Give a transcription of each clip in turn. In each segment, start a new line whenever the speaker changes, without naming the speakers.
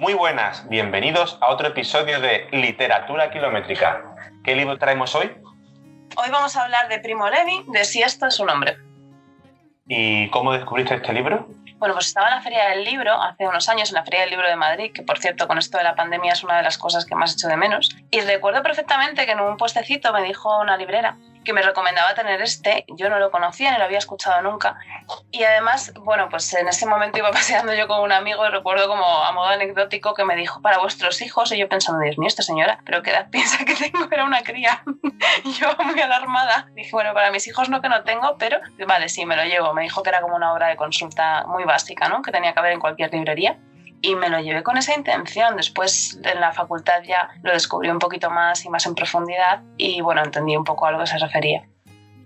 Muy buenas, bienvenidos a otro episodio de Literatura Kilométrica. ¿Qué libro traemos hoy?
Hoy vamos a hablar de Primo Levi, de Si esto es un hombre.
¿Y cómo descubriste este libro?
Bueno, pues estaba en la Feria del Libro hace unos años, en la Feria del Libro de Madrid, que por cierto con esto de la pandemia es una de las cosas que más hecho de menos. Y recuerdo perfectamente que en un puestecito me dijo una librera que me recomendaba tener este. Yo no lo conocía, ni lo había escuchado nunca. Y además, bueno, pues en ese momento iba paseando yo con un amigo y recuerdo como a modo anecdótico que me dijo, para vuestros hijos, y yo pensando, Dios mío, esta señora, pero qué edad piensa que tengo, era una cría. y yo muy alarmada, dije, bueno, para mis hijos no que no tengo, pero vale, sí, me lo llevo. Me dijo que era como una obra de consulta muy básica, ¿no? Que tenía que haber en cualquier librería y me lo llevé con esa intención. Después en la facultad ya lo descubrí un poquito más y más en profundidad y bueno, entendí un poco a lo que se refería.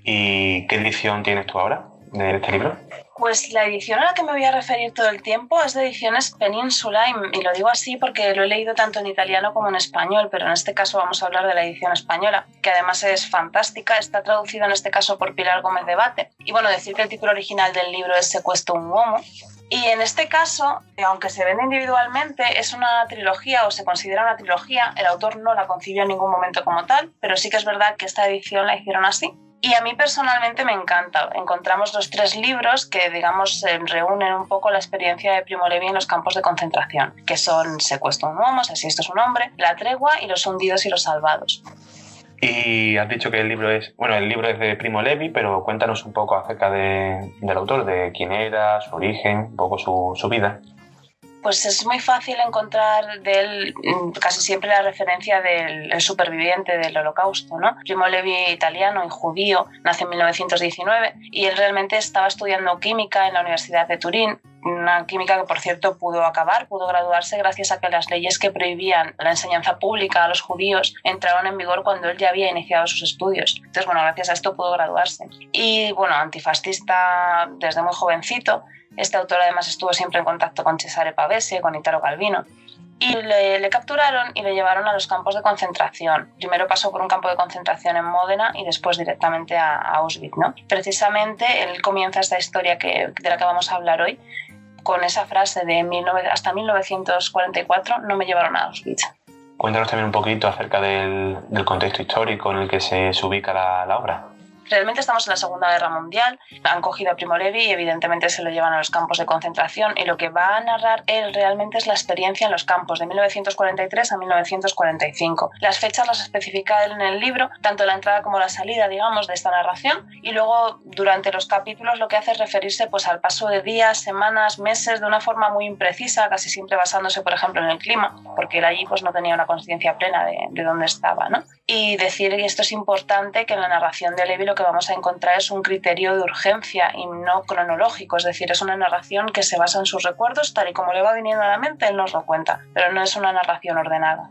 ¿Y qué edición tienes tú ahora de este libro?
Pues la edición a la que me voy a referir todo el tiempo es de ediciones Península y, lo digo así porque lo he leído tanto en italiano como en español, pero en este caso vamos a hablar de la edición española, que además es fantástica, está traducido en este caso por Pilar Gómez de Bate. Y bueno, decir que el título original del libro es Secuestro un uomo, y en este caso, aunque se vende individualmente, es una trilogía o se considera una trilogía. El autor no la concibió en ningún momento como tal, pero sí que es verdad que esta edición la hicieron así. Y a mí personalmente me encanta. Encontramos los tres libros que, digamos, reúnen un poco la experiencia de Primo Levi en los campos de concentración, que son Secuestro un homo, así esto es un hombre, La tregua y Los hundidos y los salvados.
Y has dicho que el libro es, bueno, el libro es de Primo Levi, pero cuéntanos un poco acerca de, del autor, de quién era, su origen, un poco su, su vida
pues es muy fácil encontrar de él mm, casi siempre la referencia del superviviente del holocausto. ¿no? Primo Levi, italiano y judío, nace en 1919 y él realmente estaba estudiando química en la Universidad de Turín una química que por cierto pudo acabar, pudo graduarse gracias a que las leyes que prohibían la enseñanza pública a los judíos entraron en vigor cuando él ya había iniciado sus estudios. Entonces, bueno, gracias a esto pudo graduarse. Y bueno, antifascista desde muy jovencito, este autor además estuvo siempre en contacto con Cesare Pavese, con Italo Calvino. Y le, capturaron y le llevaron a los campos de concentración. Primero pasó por un campo de concentración en Módena y después directamente a, Auschwitz. ¿no? Precisamente él comienza esta historia que, de la que vamos a hablar hoy con esa frase de hasta 1944 no me llevaron a Auschwitz.
Cuéntanos también un poquito acerca del, contexto histórico en el que se, ubica la obra.
Realmente estamos en la Segunda Guerra Mundial, han cogido a Primo Levi y evidentemente se lo llevan a los campos de concentración y lo que va a narrar él realmente es la experiencia en los campos de 1943 a 1945. Las fechas las especifica él en el libro, tanto la entrada como la salida, digamos, de esta narración y luego durante los capítulos lo que hace es referirse pues al paso de días, semanas, meses de una forma muy imprecisa, casi siempre basándose por ejemplo en el clima, porque él allí pues no tenía una conciencia plena de, de dónde estaba, ¿no? Y decir, y esto es importante, que en la narración de Levi lo que vamos a encontrar es un criterio de urgencia y no cronológico, es decir, es una narración que se basa en sus recuerdos, tal y como le va viniendo a la mente, él nos lo cuenta, pero no es una narración ordenada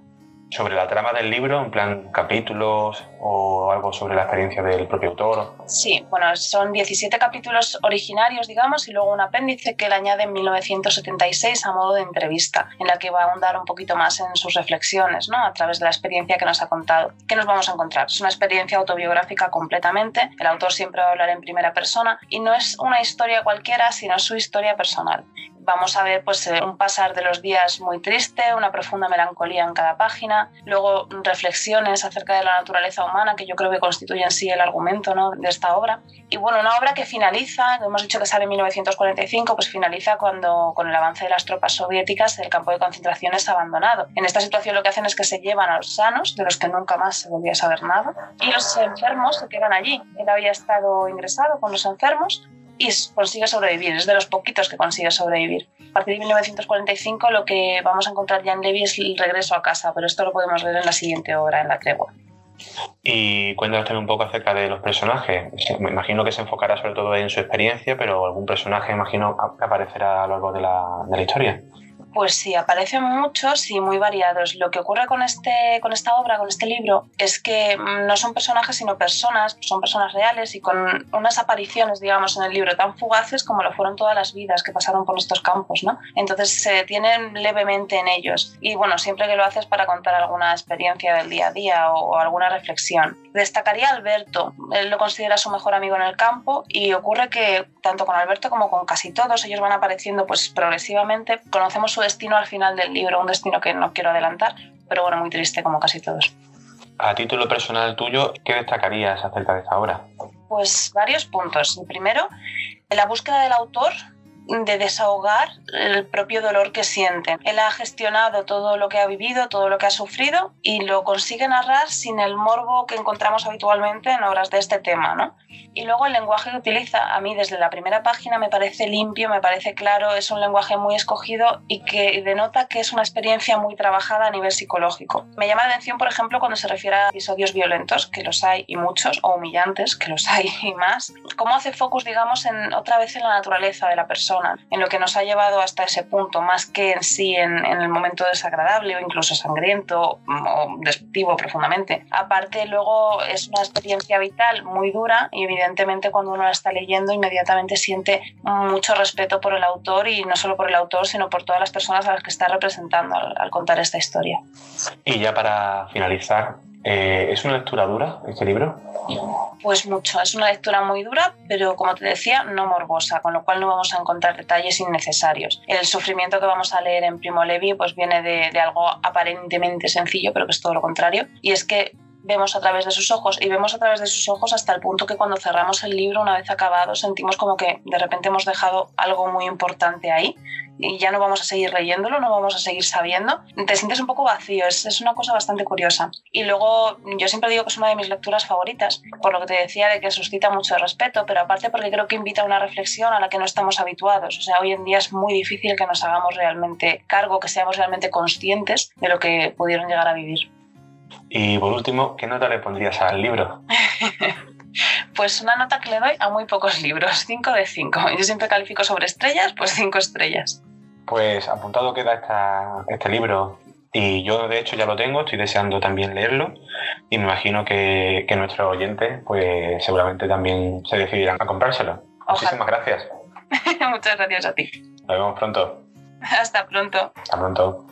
sobre la trama del libro, en plan capítulos o algo sobre la experiencia del propio autor?
Sí, bueno, son 17 capítulos originarios, digamos, y luego un apéndice que él añade en 1976 a modo de entrevista, en la que va a ahondar un poquito más en sus reflexiones, ¿no? A través de la experiencia que nos ha contado. ¿Qué nos vamos a encontrar? Es una experiencia autobiográfica completamente. El autor siempre va a hablar en primera persona y no es una historia cualquiera, sino su historia personal vamos a ver pues, eh, un pasar de los días muy triste, una profunda melancolía en cada página, luego reflexiones acerca de la naturaleza humana que yo creo que constituyen sí el argumento ¿no? de esta obra. Y bueno, una obra que finaliza, hemos dicho que sale en 1945, pues finaliza cuando con el avance de las tropas soviéticas el campo de concentración es abandonado. En esta situación lo que hacen es que se llevan a los sanos, de los que nunca más se volvía a saber nada, y los enfermos se quedan allí. Él había estado ingresado con los enfermos y consigue sobrevivir, es de los poquitos que consigue sobrevivir. A partir de 1945 lo que vamos a encontrar ya en Levi es el regreso a casa, pero esto lo podemos ver en la siguiente obra, en La Tregua.
Y cuéntanos también un poco acerca de los personajes. Me imagino que se enfocará sobre todo en su experiencia, pero algún personaje, imagino, aparecerá a lo largo de la, de la historia.
Pues sí, aparecen muchos y muy variados. Lo que ocurre con, este, con esta obra, con este libro, es que mm, no son personajes sino personas, son personas reales y con unas apariciones, digamos, en el libro tan fugaces como lo fueron todas las vidas que pasaron por estos campos, ¿no? Entonces se detienen levemente en ellos y bueno, siempre que lo haces para contar alguna experiencia del día a día o, alguna reflexión. Destacaría Alberto, él lo considera su mejor amigo en el campo y ocurre que tanto con Alberto como con casi todos ellos van apareciendo pues progresivamente, conocemos su destino al final del libro, un destino que no quiero adelantar, pero bueno, muy triste como casi todos.
A título personal tuyo, ¿qué destacarías acerca de esta obra?
Pues varios puntos. El primero, la búsqueda del autor de desahogar el propio dolor que sienten. Él ha gestionado todo lo que ha vivido, todo lo que ha sufrido y lo consigue narrar sin el morbo que encontramos habitualmente en obras de este tema. ¿no? Y luego el lenguaje que utiliza, a mí desde la primera página me parece limpio, me parece claro, es un lenguaje muy escogido y que denota que es una experiencia muy trabajada a nivel psicológico. Me llama la atención, por ejemplo, cuando se refiere a episodios violentos, que los hay y muchos, o humillantes, que los hay y más, cómo hace focus, digamos, en otra vez en la naturaleza de la persona en lo que nos ha llevado hasta ese punto, más que en sí en, el momento desagradable o incluso sangriento o destructivo profundamente. Aparte, luego es una experiencia vital muy dura y evidentemente cuando uno la está leyendo inmediatamente siente mucho respeto por el autor y no solo por el autor, sino por todas las personas a las que está representando al, contar esta historia.
Y ya para finalizar, eh, ¿es una lectura dura este libro?
Pues mucho, es una lectura muy dura, pero como te decía, no morbosa, con lo cual no vamos a encontrar detalles innecesarios. El sufrimiento que vamos a leer en Primo Levi pues viene de, de algo aparentemente sencillo, pero que es todo lo contrario, y es que vemos a través de sus ojos y vemos a través de sus ojos hasta el punto que cuando cerramos el libro, una vez acabado, sentimos como que de repente hemos dejado algo muy importante ahí y ya no vamos a seguir leyéndolo, no vamos a seguir sabiendo. Te sientes un poco vacío, es, es una cosa bastante curiosa. Y luego yo siempre digo que es una de mis lecturas favoritas, por lo que te decía de que suscita mucho respeto, pero aparte porque creo que invita a una reflexión a la que no estamos habituados. O sea, hoy en día es muy difícil que nos hagamos realmente cargo, que seamos realmente conscientes de lo que pudieron llegar a vivir.
Y por último, ¿qué nota le pondrías al libro?
pues una nota que le doy a muy pocos libros, 5 de 5. Yo siempre califico sobre estrellas, pues 5 estrellas.
Pues apuntado queda esta, este libro y yo de hecho ya lo tengo, estoy deseando también leerlo y me imagino que, que nuestros oyentes pues seguramente también se decidirán a comprárselo. Muchísimas gracias.
Muchas gracias a ti.
Nos vemos pronto.
Hasta pronto.
Hasta pronto.